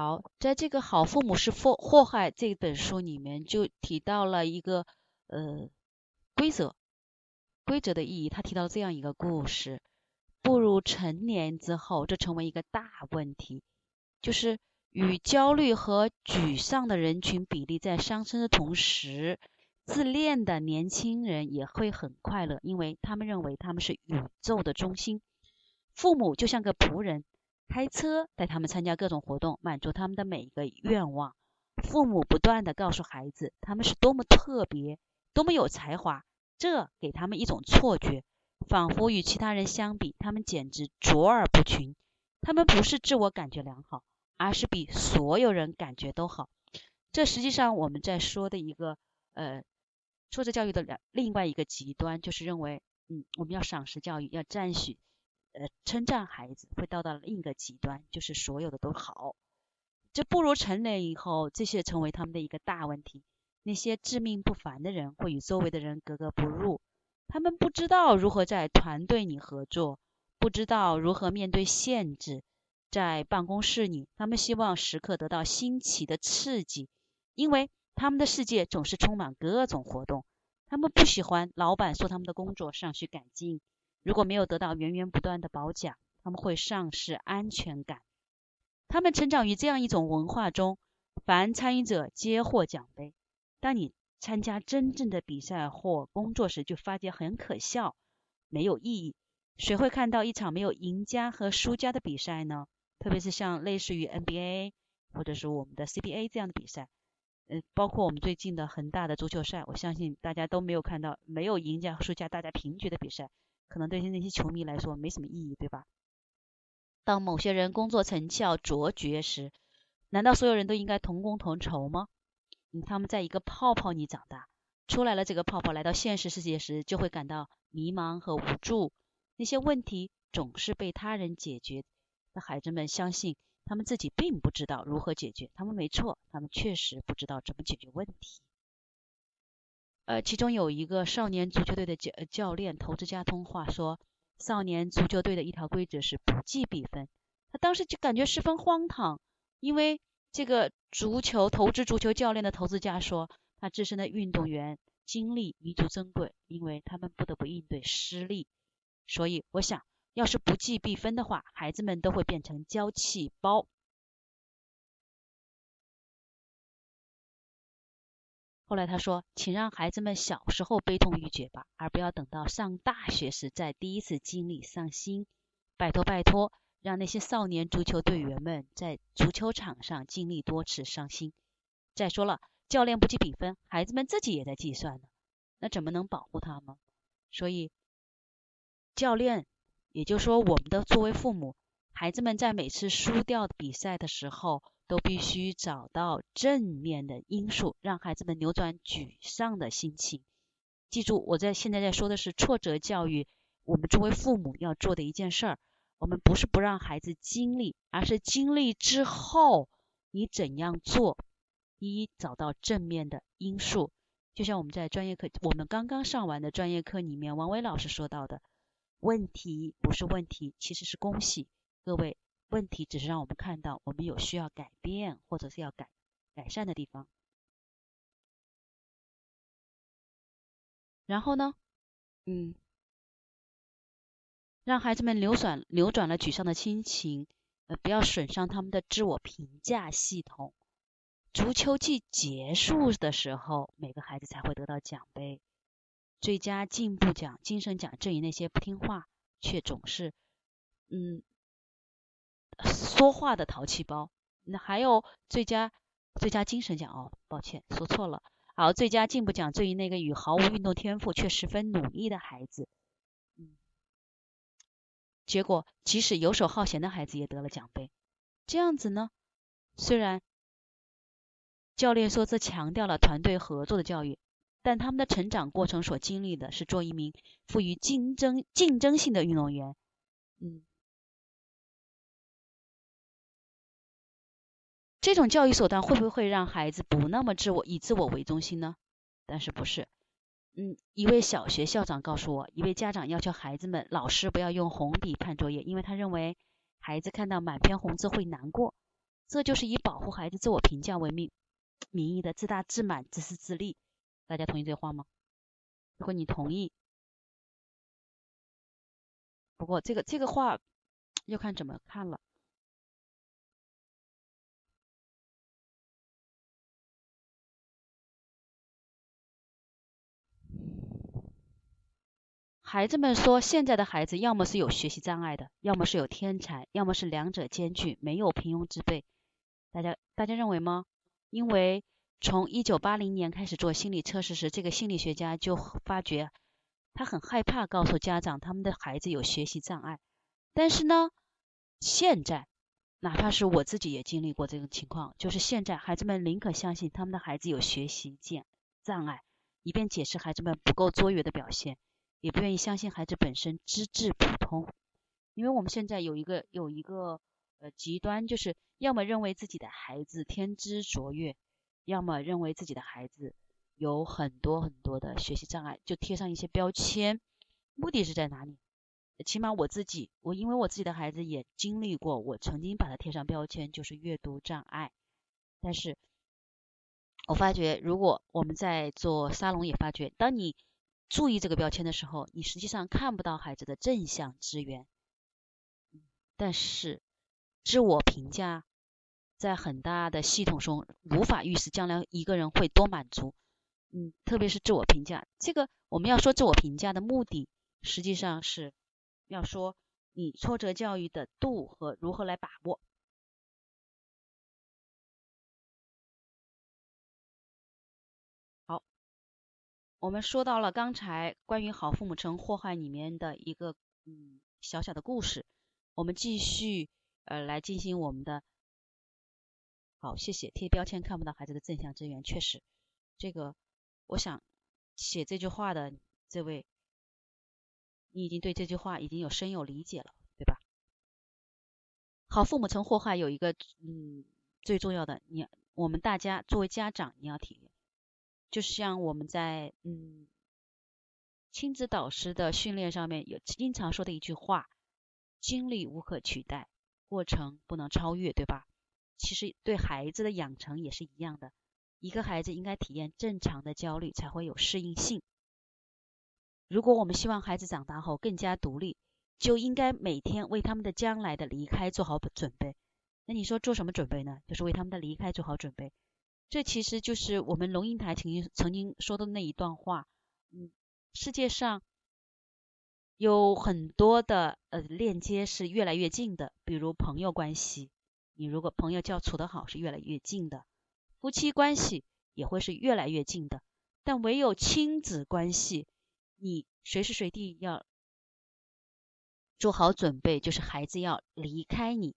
好，在这个《好父母是祸祸害》这本书里面就提到了一个呃规则，规则的意义。他提到这样一个故事：步入成年之后，这成为一个大问题，就是与焦虑和沮丧的人群比例在上升的同时，自恋的年轻人也会很快乐，因为他们认为他们是宇宙的中心。父母就像个仆人。开车带他们参加各种活动，满足他们的每一个愿望。父母不断地告诉孩子，他们是多么特别，多么有才华，这给他们一种错觉，仿佛与其他人相比，他们简直卓尔不群。他们不是自我感觉良好，而是比所有人感觉都好。这实际上我们在说的一个呃，挫折教育的两另外一个极端，就是认为，嗯，我们要赏识教育，要赞许。称赞孩子会到达另一个极端，就是所有的都好。这步入成年以后，这些成为他们的一个大问题。那些自命不凡的人会与周围的人格格不入，他们不知道如何在团队里合作，不知道如何面对限制。在办公室里，他们希望时刻得到新奇的刺激，因为他们的世界总是充满各种活动。他们不喜欢老板说他们的工作尚需改进。如果没有得到源源不断的褒奖，他们会丧失安全感。他们成长于这样一种文化中，凡参与者皆获奖杯。当你参加真正的比赛或工作时，就发觉很可笑，没有意义。谁会看到一场没有赢家和输家的比赛呢？特别是像类似于 NBA 或者是我们的 CBA 这样的比赛，呃，包括我们最近的恒大的足球赛，我相信大家都没有看到没有赢家和输家，大家平局的比赛。可能对于那些球迷来说没什么意义，对吧？当某些人工作成效卓绝时，难道所有人都应该同工同酬吗？他们在一个泡泡里长大，出来了这个泡泡，来到现实世界时就会感到迷茫和无助。那些问题总是被他人解决，那孩子们相信他们自己并不知道如何解决。他们没错，他们确实不知道怎么解决问题。呃，其中有一个少年足球队的教教练，投资家通话说，少年足球队的一条规则是不计比分。他当时就感觉十分荒唐，因为这个足球投资足球教练的投资家说，他自身的运动员经历弥足珍贵，因为他们不得不应对失利。所以我想要是不计比分的话，孩子们都会变成娇气包。后来他说：“请让孩子们小时候悲痛欲绝吧，而不要等到上大学时再第一次经历伤心。拜托拜托，让那些少年足球队员们在足球场上经历多次伤心。再说了，教练不计比分，孩子们自己也在计算呢，那怎么能保护他们？所以，教练，也就是说我们的作为父母，孩子们在每次输掉比赛的时候。”都必须找到正面的因素，让孩子们扭转沮丧的心情。记住，我在现在在说的是挫折教育。我们作为父母要做的一件事儿，我们不是不让孩子经历，而是经历之后你怎样做。一，找到正面的因素。就像我们在专业课，我们刚刚上完的专业课里面，王伟老师说到的，问题不是问题，其实是恭喜各位。问题只是让我们看到我们有需要改变或者是要改改善的地方。然后呢，嗯，让孩子们扭转扭转了沮丧的心情，呃，不要损伤他们的自我评价系统。足球季结束的时候，每个孩子才会得到奖杯，最佳进步奖、精神奖至于那些不听话却总是，嗯。说话的淘气包，那还有最佳最佳精神奖哦，抱歉说错了。好，最佳进步奖对于那个与毫无运动天赋却十分努力的孩子，嗯，结果即使游手好闲的孩子也得了奖杯。这样子呢，虽然教练说这强调了团队合作的教育，但他们的成长过程所经历的是做一名富于竞争竞争性的运动员，嗯。这种教育手段会不会让孩子不那么自我，以自我为中心呢？但是不是？嗯，一位小学校长告诉我，一位家长要求孩子们，老师不要用红笔判作业，因为他认为孩子看到满篇红字会难过。这就是以保护孩子自我评价为名名义的自大自满、自私自利。大家同意这话吗？如果你同意，不过这个这个话 要看怎么看了。孩子们说，现在的孩子要么是有学习障碍的，要么是有天才，要么是两者兼具，没有平庸之辈。大家大家认为吗？因为从一九八零年开始做心理测试时，这个心理学家就发觉，他很害怕告诉家长他们的孩子有学习障碍。但是呢，现在哪怕是我自己也经历过这种情况，就是现在孩子们宁可相信他们的孩子有学习障障碍，以便解释孩子们不够卓越的表现。也不愿意相信孩子本身资质普通，因为我们现在有一个有一个呃极端，就是要么认为自己的孩子天资卓越，要么认为自己的孩子有很多很多的学习障碍，就贴上一些标签。目的是在哪里？起码我自己，我因为我自己的孩子也经历过，我曾经把他贴上标签，就是阅读障碍。但是我发觉，如果我们在做沙龙，也发觉，当你注意这个标签的时候，你实际上看不到孩子的正向资源。但是自我评价在很大的系统中无法预示将来一个人会多满足。嗯，特别是自我评价，这个我们要说自我评价的目的，实际上是要说你挫折教育的度和如何来把握。我们说到了刚才关于好父母成祸害里面的一个嗯小小的故事，我们继续呃来进行我们的。好，谢谢贴标签看不到孩子的正向资源，确实，这个我想写这句话的这位，你已经对这句话已经有深有理解了，对吧？好父母成祸害有一个嗯最重要的，你我们大家作为家长你要体谅。就像我们在嗯亲子导师的训练上面有经常说的一句话：经历无可取代，过程不能超越，对吧？其实对孩子的养成也是一样的。一个孩子应该体验正常的焦虑，才会有适应性。如果我们希望孩子长大后更加独立，就应该每天为他们的将来的离开做好准备。那你说做什么准备呢？就是为他们的离开做好准备。这其实就是我们龙应台曾经曾经说的那一段话，嗯，世界上有很多的呃链接是越来越近的，比如朋友关系，你如果朋友交处得好是越来越近的，夫妻关系也会是越来越近的，但唯有亲子关系，你随时随地要做好准备，就是孩子要离开你。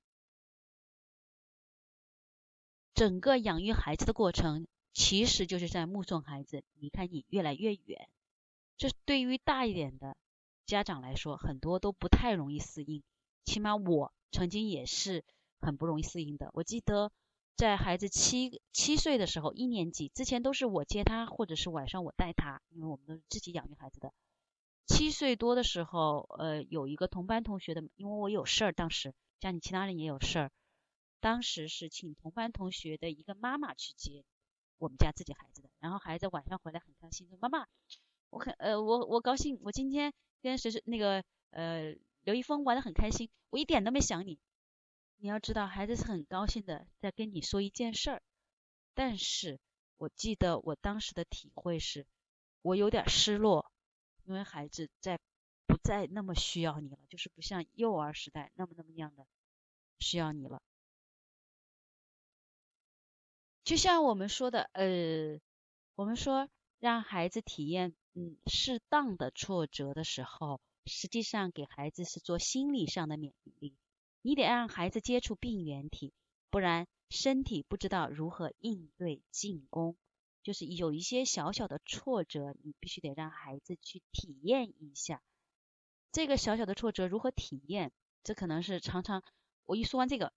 整个养育孩子的过程，其实就是在目送孩子离开你越来越远。这对于大一点的家长来说，很多都不太容易适应。起码我曾经也是很不容易适应的。我记得在孩子七七岁的时候，一年级之前都是我接他，或者是晚上我带他，因为我们都是自己养育孩子的。七岁多的时候，呃，有一个同班同学的，因为我有事儿，当时家里其他人也有事儿。当时是请同班同学的一个妈妈去接我们家自己孩子的，然后孩子晚上回来很开心，说妈妈，我很呃我我高兴，我今天跟谁谁那个呃刘一峰玩的很开心，我一点都没想你。你要知道，孩子是很高兴的在跟你说一件事儿，但是我记得我当时的体会是，我有点失落，因为孩子在不再那么需要你了，就是不像幼儿时代那么那么样的需要你了。就像我们说的，呃，我们说让孩子体验嗯适当的挫折的时候，实际上给孩子是做心理上的免疫力。你得让孩子接触病原体，不然身体不知道如何应对进攻。就是有一些小小的挫折，你必须得让孩子去体验一下。这个小小的挫折如何体验？这可能是常常我一说完这个，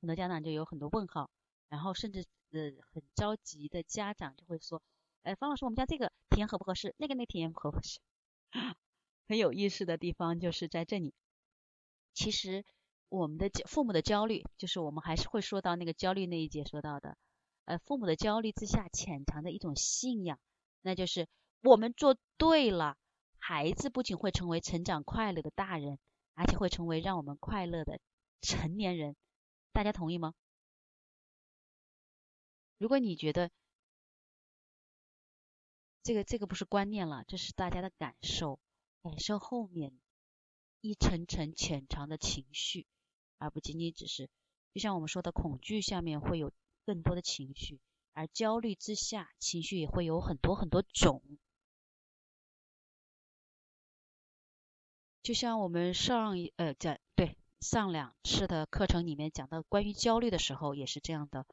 很多家长就有很多问号，然后甚至。呃，很着急的家长就会说，哎，方老师，我们家这个体验合不合适？那个那体验合不合适？很有意思的地方就是在这里。其实我们的父母的焦虑，就是我们还是会说到那个焦虑那一节说到的，呃，父母的焦虑之下潜藏的一种信仰，那就是我们做对了，孩子不仅会成为成长快乐的大人，而且会成为让我们快乐的成年人。大家同意吗？如果你觉得这个这个不是观念了，这是大家的感受，感受后面一层层潜藏的情绪，而不仅仅只是，就像我们说的，恐惧下面会有更多的情绪，而焦虑之下，情绪也会有很多很多种。就像我们上一呃讲对上两次的课程里面讲到关于焦虑的时候，也是这样的。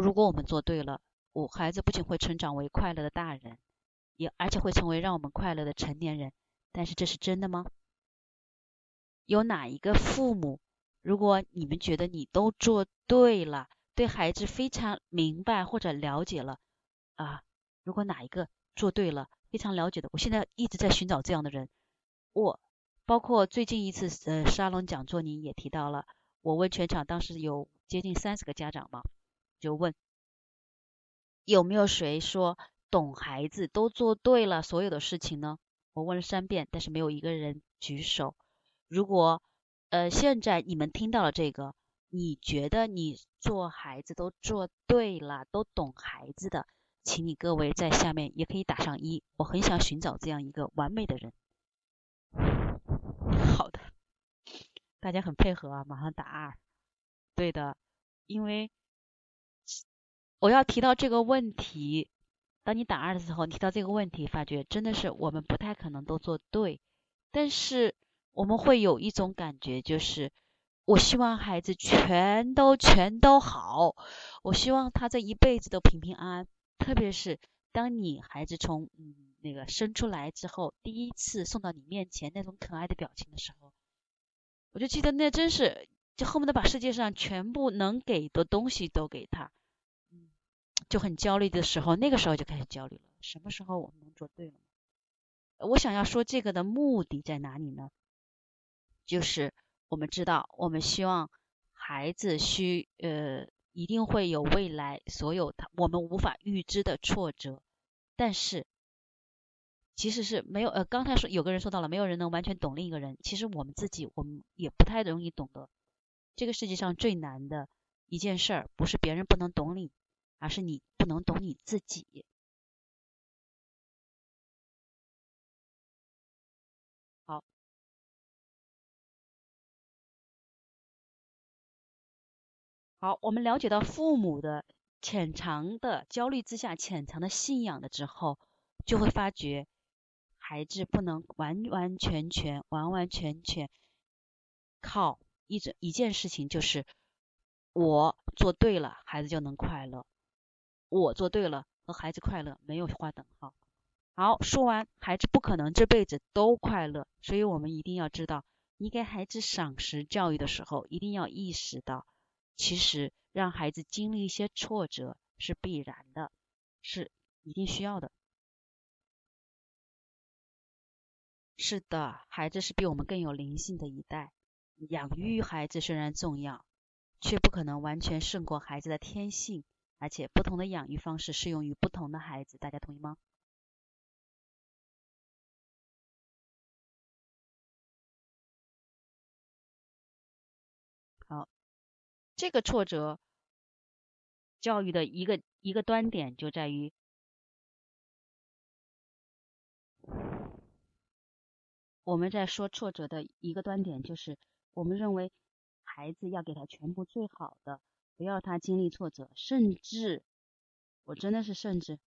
如果我们做对了，我孩子不仅会成长为快乐的大人。也而且会成为让我们快乐的成年人，但是这是真的吗？有哪一个父母，如果你们觉得你都做对了，对孩子非常明白或者了解了啊，如果哪一个做对了，非常了解的，我现在一直在寻找这样的人。我包括最近一次呃沙龙讲座，你也提到了，我问全场当时有接近三十个家长嘛，就问有没有谁说。懂孩子都做对了所有的事情呢？我问了三遍，但是没有一个人举手。如果呃现在你们听到了这个，你觉得你做孩子都做对了，都懂孩子的，请你各位在下面也可以打上一。我很想寻找这样一个完美的人。好的，大家很配合啊，马上打二。对的，因为我要提到这个问题。当你打二的时候，你提到这个问题，发觉真的是我们不太可能都做对，但是我们会有一种感觉，就是我希望孩子全都全都好，我希望他这一辈子都平平安安。特别是当你孩子从嗯那个生出来之后，第一次送到你面前那种可爱的表情的时候，我就记得那真是就恨不得把世界上全部能给的东西都给他。就很焦虑的时候，那个时候就开始焦虑了。什么时候我们能做对了？我想要说这个的目的在哪里呢？就是我们知道，我们希望孩子需呃一定会有未来，所有他我们无法预知的挫折。但是其实是没有呃，刚才说有个人说到了，没有人能完全懂另一个人。其实我们自己我们也不太容易懂得。这个世界上最难的一件事儿，不是别人不能懂你。而是你不能懂你自己。好，好，我们了解到父母的潜藏的焦虑之下潜藏的信仰的之后，就会发觉孩子不能完完全全、完完全全靠一整一件事情，就是我做对了，孩子就能快乐。我做对了，和孩子快乐没有划等号。好，说完，孩子不可能这辈子都快乐，所以我们一定要知道，你给孩子赏识教育的时候，一定要意识到，其实让孩子经历一些挫折是必然的，是一定需要的。是的，孩子是比我们更有灵性的一代，养育孩子虽然重要，却不可能完全胜过孩子的天性。而且不同的养育方式适用于不同的孩子，大家同意吗？好，这个挫折教育的一个一个端点就在于，我们在说挫折的一个端点就是，我们认为孩子要给他全部最好的。不要他经历挫折，甚至我真的是甚至，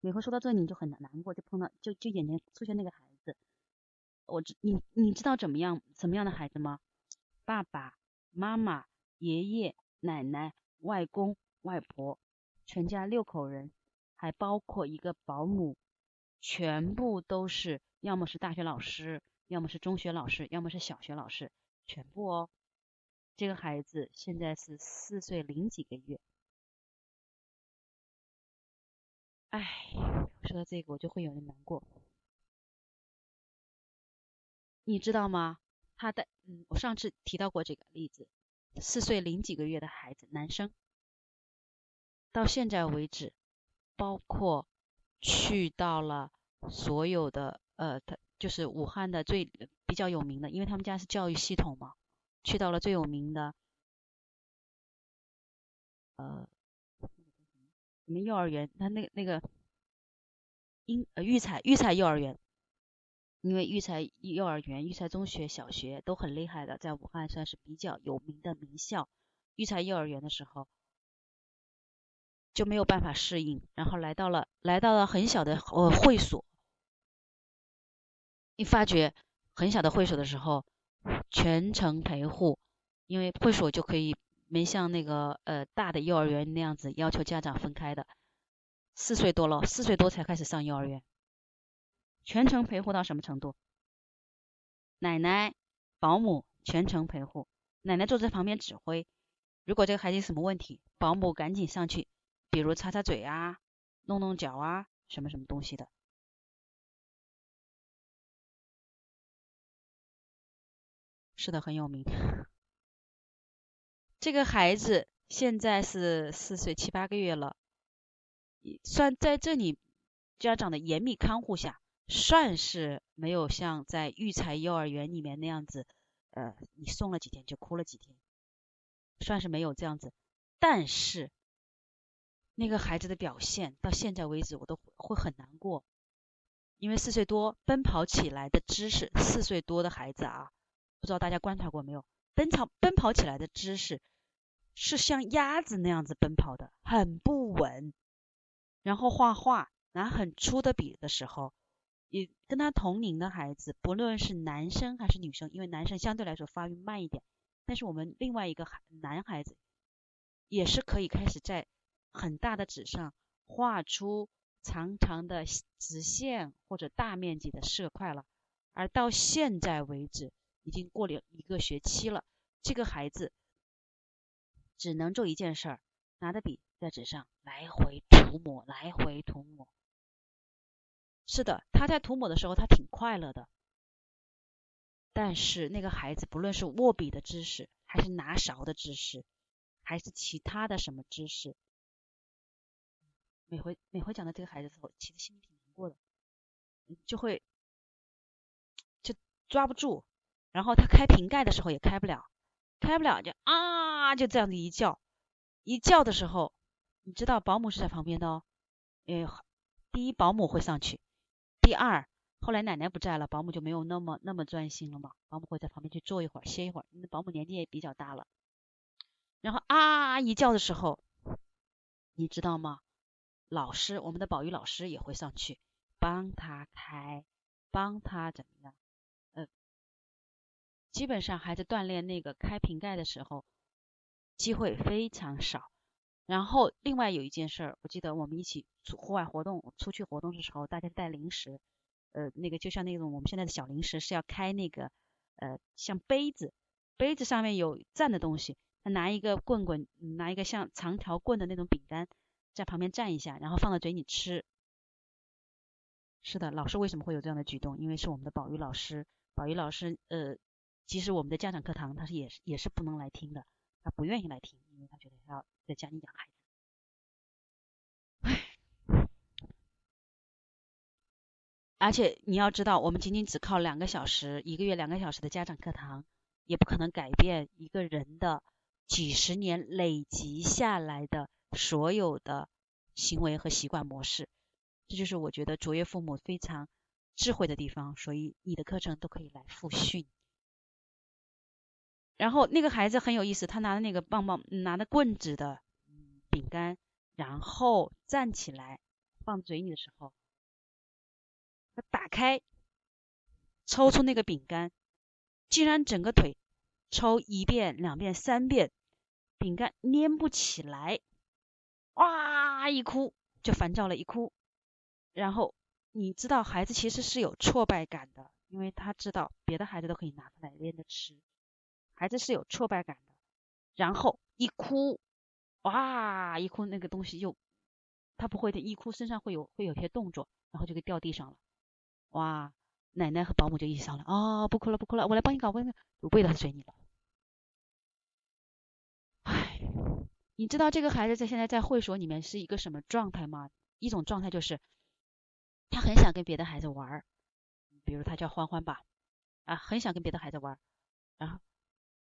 每回说到这里你就很难难过，就碰到就就眼前出现那个孩子，我知你你知道怎么样什么样的孩子吗？爸爸妈妈、爷爷奶奶、外公外婆，全家六口人，还包括一个保姆，全部都是要么是大学老师，要么是中学老师，要么是小学老师，全部哦。这个孩子现在是四岁零几个月，哎，说到这个我就会有点难过。你知道吗？他的，嗯，我上次提到过这个例子，四岁零几个月的孩子，男生，到现在为止，包括去到了所有的，呃，他就是武汉的最比较有名的，因为他们家是教育系统嘛，去到了最有名的，呃，什么幼儿园，他那那个，英呃育才育才幼儿园。因为育才幼儿园、育才中学、小学都很厉害的，在武汉算是比较有名的名校。育才幼儿园的时候就没有办法适应，然后来到了来到了很小的呃会所，一发觉很小的会所的时候，全程陪护，因为会所就可以没像那个呃大的幼儿园那样子要求家长分开的。四岁多了，四岁多才开始上幼儿园。全程陪护到什么程度？奶奶、保姆全程陪护，奶奶坐在旁边指挥。如果这个孩子有什么问题，保姆赶紧上去，比如擦擦嘴啊、弄弄脚啊，什么什么东西的。是的，很有名。这个孩子现在是四岁七八个月了，算在这里家长的严密看护下。算是没有像在育才幼儿园里面那样子，呃，你送了几天就哭了几天，算是没有这样子。但是那个孩子的表现到现在为止，我都会很难过，因为四岁多奔跑起来的姿势，四岁多的孩子啊，不知道大家观察过没有？奔跑奔跑起来的姿势是像鸭子那样子奔跑的，很不稳。然后画画拿很粗的笔的时候。也跟他同龄的孩子，不论是男生还是女生，因为男生相对来说发育慢一点，但是我们另外一个孩男孩子也是可以开始在很大的纸上画出长长的直线或者大面积的色块了。而到现在为止，已经过了一个学期了，这个孩子只能做一件事儿，拿着笔在纸上来回涂抹，来回涂抹。是的，他在涂抹的时候，他挺快乐的。但是那个孩子，不论是握笔的姿势，还是拿勺的姿势，还是其他的什么姿势，每回每回讲到这个孩子的时候，其实心里挺难过的，就会就抓不住。然后他开瓶盖的时候也开不了，开不了就啊，就这样子一叫，一叫的时候，你知道保姆是在旁边的哦，诶，第一保姆会上去。第二，后来奶奶不在了，保姆就没有那么那么专心了嘛。保姆会在旁边去坐一会儿，歇一会儿。那保姆年纪也比较大了。然后啊一叫的时候，你知道吗？老师，我们的保育老师也会上去帮他开，帮他怎么样？基本上孩子锻炼那个开瓶盖的时候，机会非常少。然后另外有一件事儿，我记得我们一起出户外活动，出去活动的时候，大家带零食，呃，那个就像那种我们现在的小零食是要开那个，呃，像杯子，杯子上面有蘸的东西，他拿一个棍棍，拿一个像长条棍的那种饼干，在旁边蘸一下，然后放到嘴里吃。是的，老师为什么会有这样的举动？因为是我们的保育老师，保育老师，呃，其实我们的家长课堂，他是也是也是不能来听的，他不愿意来听，因为他觉得要。在家里养孩子，唉，而且你要知道，我们仅仅只靠两个小时，一个月两个小时的家长课堂，也不可能改变一个人的几十年累积下来的所有的行为和习惯模式。这就是我觉得卓越父母非常智慧的地方。所以你的课程都可以来复训。然后那个孩子很有意思，他拿的那个棒棒，拿的棍子的饼干，然后站起来放嘴里的时候，他打开，抽出那个饼干，竟然整个腿抽一遍、两遍、三遍，饼干粘不起来，哇一哭就烦躁了，一哭，然后你知道孩子其实是有挫败感的，因为他知道别的孩子都可以拿出来连着吃。孩子是有挫败感的，然后一哭，哇，一哭那个东西又，他不会的，一哭身上会有会有些动作，然后就给掉地上了，哇，奶奶和保姆就一起商量，哦，不哭了不哭了，我来帮你搞，我为了随你了。唉，你知道这个孩子在现在在会所里面是一个什么状态吗？一种状态就是，他很想跟别的孩子玩，比如他叫欢欢吧，啊，很想跟别的孩子玩，然后，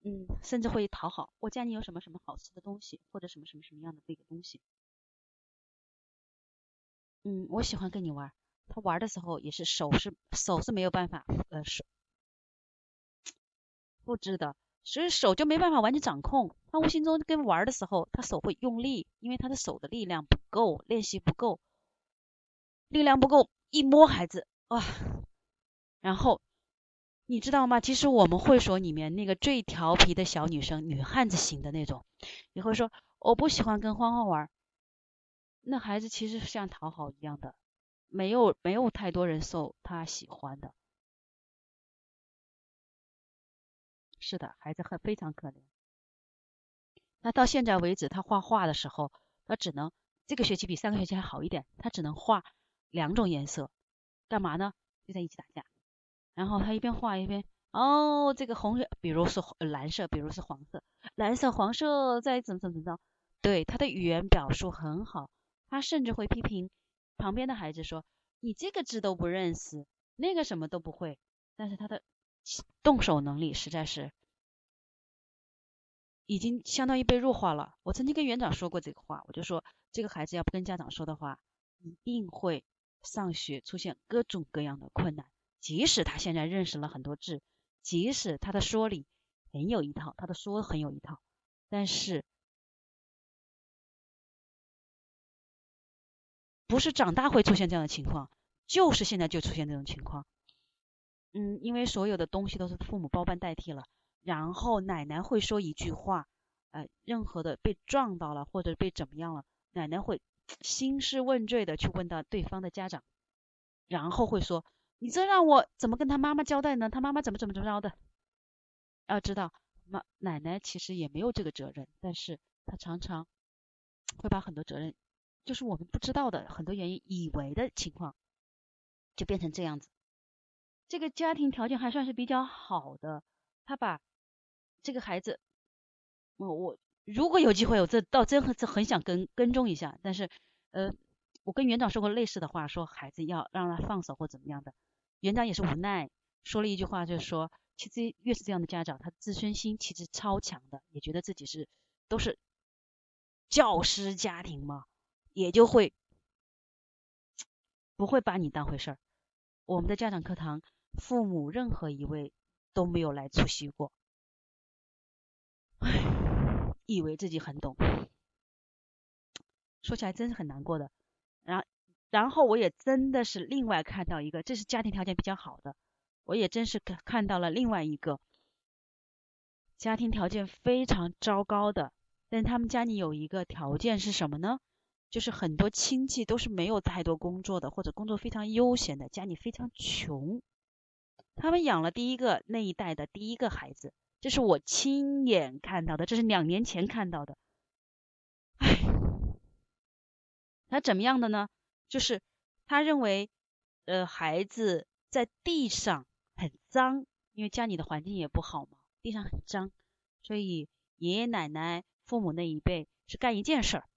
嗯，甚至会讨好，我家里有什么什么好吃的东西，或者什么什么什么样的那个东西，嗯，我喜欢跟你玩。他玩的时候也是手是手是没有办法呃手不知的，所以手就没办法完全掌控。他无形中跟玩的时候，他手会用力，因为他的手的力量不够，练习不够，力量不够，一摸孩子哇，然后你知道吗？其实我们会所里面那个最调皮的小女生，女汉子型的那种，也会说我不喜欢跟欢欢玩，那孩子其实像讨好一样的。没有没有太多人受他喜欢的，是的，孩子很非常可怜。那到现在为止，他画画的时候，他只能这个学期比上个学期还好一点，他只能画两种颜色，干嘛呢？就在一起打架。然后他一边画一边，哦，这个红色，比如是蓝色，比如是黄色，蓝色、黄色再怎么怎么着，对他的语言表述很好，他甚至会批评。旁边的孩子说：“你这个字都不认识，那个什么都不会。”但是他的动手能力实在是已经相当于被弱化了。我曾经跟园长说过这个话，我就说这个孩子要不跟家长说的话，一定会上学出现各种各样的困难。即使他现在认识了很多字，即使他的说理很有一套，他的说很有一套，但是。不是长大会出现这样的情况，就是现在就出现这种情况。嗯，因为所有的东西都是父母包办代替了，然后奶奶会说一句话，呃，任何的被撞到了或者被怎么样了，奶奶会兴师问罪的去问到对方的家长，然后会说，你这让我怎么跟他妈妈交代呢？他妈妈怎么怎么怎么着的？要知道，妈奶奶其实也没有这个责任，但是她常常会把很多责任。就是我们不知道的很多原因，以为的情况，就变成这样子。这个家庭条件还算是比较好的，他把这个孩子，我我如果有机会，我这倒真很很想跟跟踪一下。但是，呃，我跟园长说过类似的话，说孩子要让他放手或怎么样的。园长也是无奈，说了一句话，就是说，其实越是这样的家长，他自尊心其实超强的，也觉得自己是都是教师家庭嘛。也就会不会把你当回事儿。我们的家长课堂，父母任何一位都没有来出席过，唉，以为自己很懂，说起来真是很难过的。然后我也真的是另外看到一个，这是家庭条件比较好的，我也真是看看到了另外一个家庭条件非常糟糕的，但他们家里有一个条件是什么呢？就是很多亲戚都是没有太多工作的，或者工作非常悠闲的，家里非常穷。他们养了第一个那一代的第一个孩子，这是我亲眼看到的，这是两年前看到的。唉，他怎么样的呢？就是他认为，呃，孩子在地上很脏，因为家里的环境也不好嘛，地上很脏，所以爷爷奶奶、父母那一辈是干一件事儿。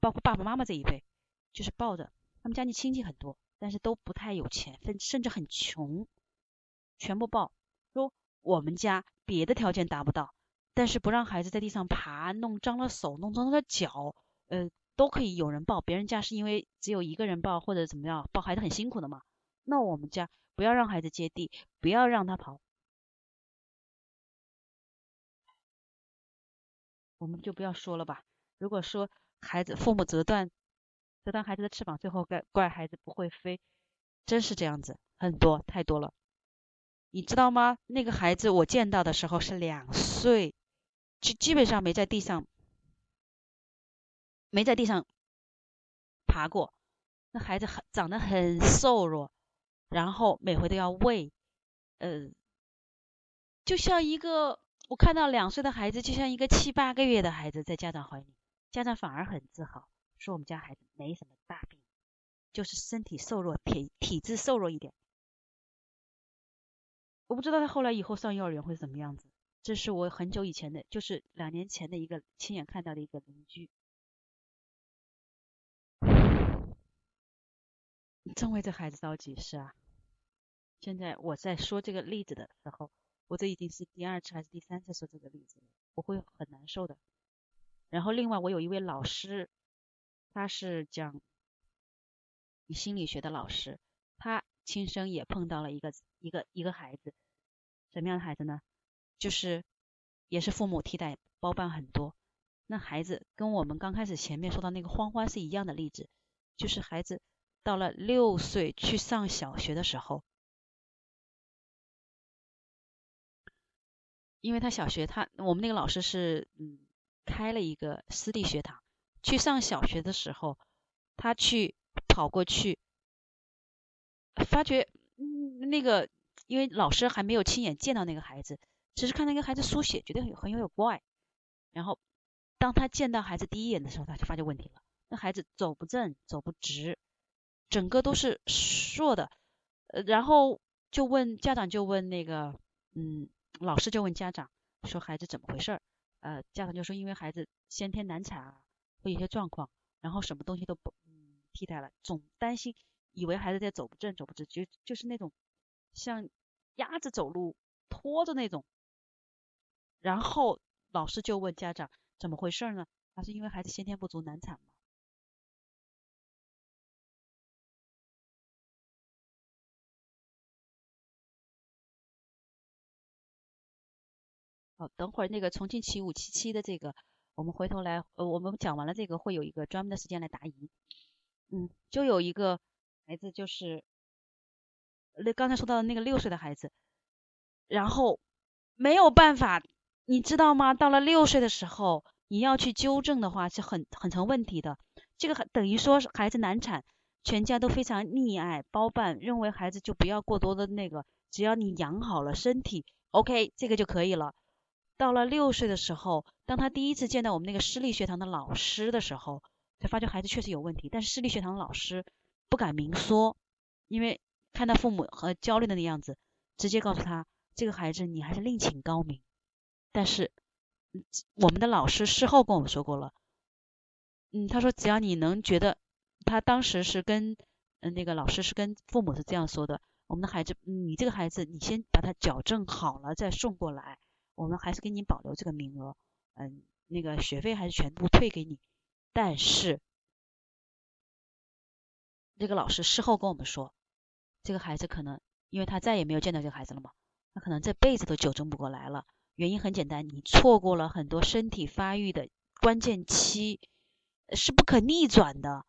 包括爸爸妈妈这一辈，就是抱着他们家里亲戚很多，但是都不太有钱，甚甚至很穷，全部抱。说我们家别的条件达不到，但是不让孩子在地上爬，弄脏了手，弄脏了脚，呃，都可以有人抱。别人家是因为只有一个人抱或者怎么样，抱孩子很辛苦的嘛。那我们家不要让孩子接地，不要让他跑，我们就不要说了吧。如果说。孩子，父母折断，折断孩子的翅膀，最后怪怪孩子不会飞，真是这样子，很多太多了，你知道吗？那个孩子我见到的时候是两岁，基基本上没在地上，没在地上爬过。那孩子很长得很瘦弱，然后每回都要喂，呃，就像一个我看到两岁的孩子，就像一个七八个月的孩子在家长怀里。家长反而很自豪，说我们家孩子没什么大病，就是身体瘦弱，体体质瘦弱一点。我不知道他后来以后上幼儿园会怎么样子。这是我很久以前的，就是两年前的一个亲眼看到的一个邻居。真为这孩子着急，是啊。现在我在说这个例子的时候，我这已经是第二次还是第三次说这个例子了，我会很难受的。然后另外我有一位老师，他是讲心理学的老师，他亲身也碰到了一个一个一个孩子，什么样的孩子呢？就是也是父母替代包办很多，那孩子跟我们刚开始前面说到那个欢欢是一样的例子，就是孩子到了六岁去上小学的时候，因为他小学他我们那个老师是嗯开了一个私立学堂，去上小学的时候，他去跑过去，发觉嗯那个因为老师还没有亲眼见到那个孩子。只是看那个孩子书写，觉得很很有点怪。然后当他见到孩子第一眼的时候，他就发现问题了。那孩子走不正，走不直，整个都是硕的。呃，然后就问家长，就问那个，嗯，老师就问家长，说孩子怎么回事儿？呃，家长就说因为孩子先天难产啊，会有些状况，然后什么东西都不嗯替代了，总担心，以为孩子在走不正，走不直，就就是那种像鸭子走路拖着那种。然后老师就问家长怎么回事儿呢？他是因为孩子先天不足难产吗？等会儿那个重庆起五七七的这个，我们回头来，呃，我们讲完了这个会有一个专门的时间来答疑。嗯，就有一个孩子就是，那刚才说到的那个六岁的孩子，然后没有办法。你知道吗？到了六岁的时候，你要去纠正的话是很很成问题的。这个等于说孩子难产，全家都非常溺爱包办，认为孩子就不要过多的那个，只要你养好了身体，OK，这个就可以了。到了六岁的时候，当他第一次见到我们那个私立学堂的老师的时候，才发觉孩子确实有问题。但是私立学堂老师不敢明说，因为看到父母和焦虑的那样子，直接告诉他这个孩子你还是另请高明。但是，我们的老师事后跟我们说过了，嗯，他说只要你能觉得，他当时是跟嗯那个老师是跟父母是这样说的，我们的孩子，你这个孩子你先把他矫正好了再送过来，我们还是给你保留这个名额，嗯，那个学费还是全部退给你。但是，这个老师事后跟我们说，这个孩子可能因为他再也没有见到这个孩子了嘛，他可能这辈子都纠正不过来了。原因很简单，你错过了很多身体发育的关键期，是不可逆转的，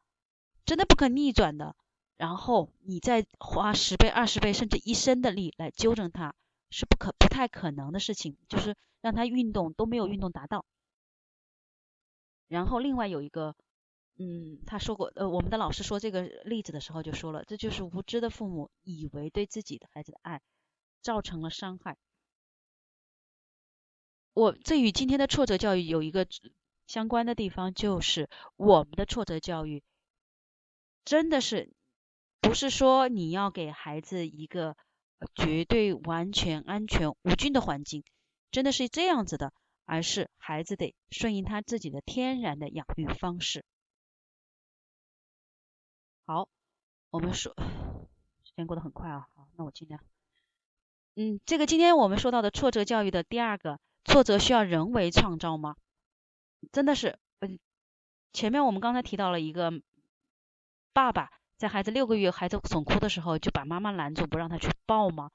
真的不可逆转的。然后你再花十倍、二十倍，甚至一生的力来纠正他，是不可不太可能的事情。就是让他运动都没有运动达到。然后另外有一个，嗯，他说过，呃，我们的老师说这个例子的时候就说了，这就是无知的父母以为对自己的孩子的爱造成了伤害。我这与今天的挫折教育有一个相关的地方，就是我们的挫折教育真的是不是说你要给孩子一个绝对完全安全无菌的环境，真的是这样子的，而是孩子得顺应他自己的天然的养育方式。好，我们说时间过得很快啊，好，那我尽量。嗯，这个今天我们说到的挫折教育的第二个。挫折需要人为创造吗？真的是，嗯，前面我们刚才提到了一个爸爸在孩子六个月孩子总哭的时候就把妈妈拦住不让他去抱吗？